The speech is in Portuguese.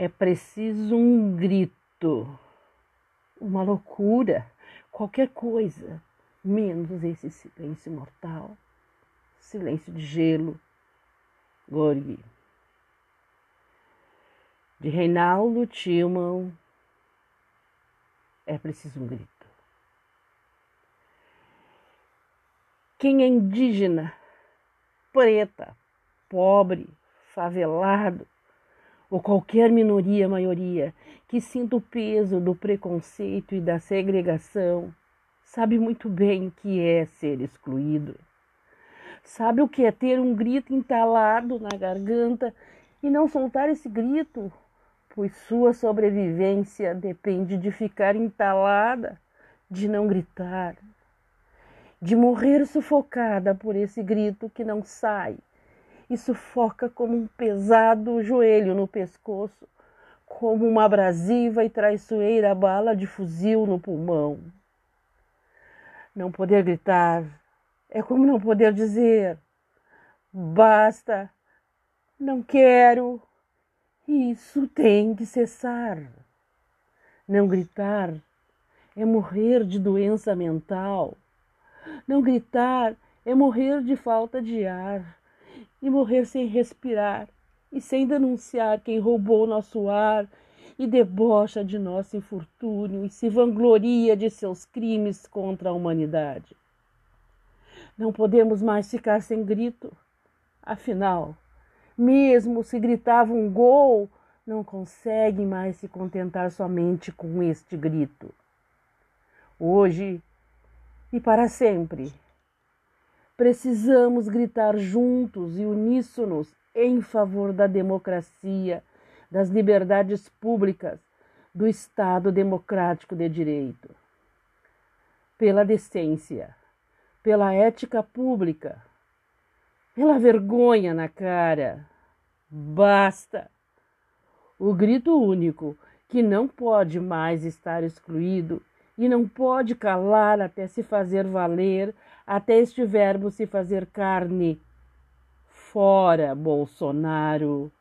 É preciso um grito, uma loucura, qualquer coisa, menos esse silêncio mortal, silêncio de gelo. Gorgi. De Reinaldo Tillman, é preciso um grito. Quem é indígena, preta, pobre, favelado, ou qualquer minoria, maioria, que sinta o peso do preconceito e da segregação, sabe muito bem o que é ser excluído. Sabe o que é ter um grito entalado na garganta e não soltar esse grito, pois sua sobrevivência depende de ficar entalada, de não gritar, de morrer sufocada por esse grito que não sai e sufoca como um pesado joelho no pescoço, como uma abrasiva e traiçoeira bala de fuzil no pulmão. Não poder gritar é como não poder dizer basta, não quero, isso tem que cessar. Não gritar é morrer de doença mental. Não gritar é morrer de falta de ar e morrer sem respirar e sem denunciar quem roubou nosso ar e debocha de nosso infortúnio e se vangloria de seus crimes contra a humanidade. Não podemos mais ficar sem grito. Afinal, mesmo se gritava um gol, não conseguem mais se contentar somente com este grito. Hoje e para sempre, Precisamos gritar juntos e uníssonos em favor da democracia, das liberdades públicas, do Estado democrático de direito. Pela decência, pela ética pública, pela vergonha na cara. Basta! O grito único que não pode mais estar excluído e não pode calar até se fazer valer até este verbo se fazer carne. Fora, Bolsonaro!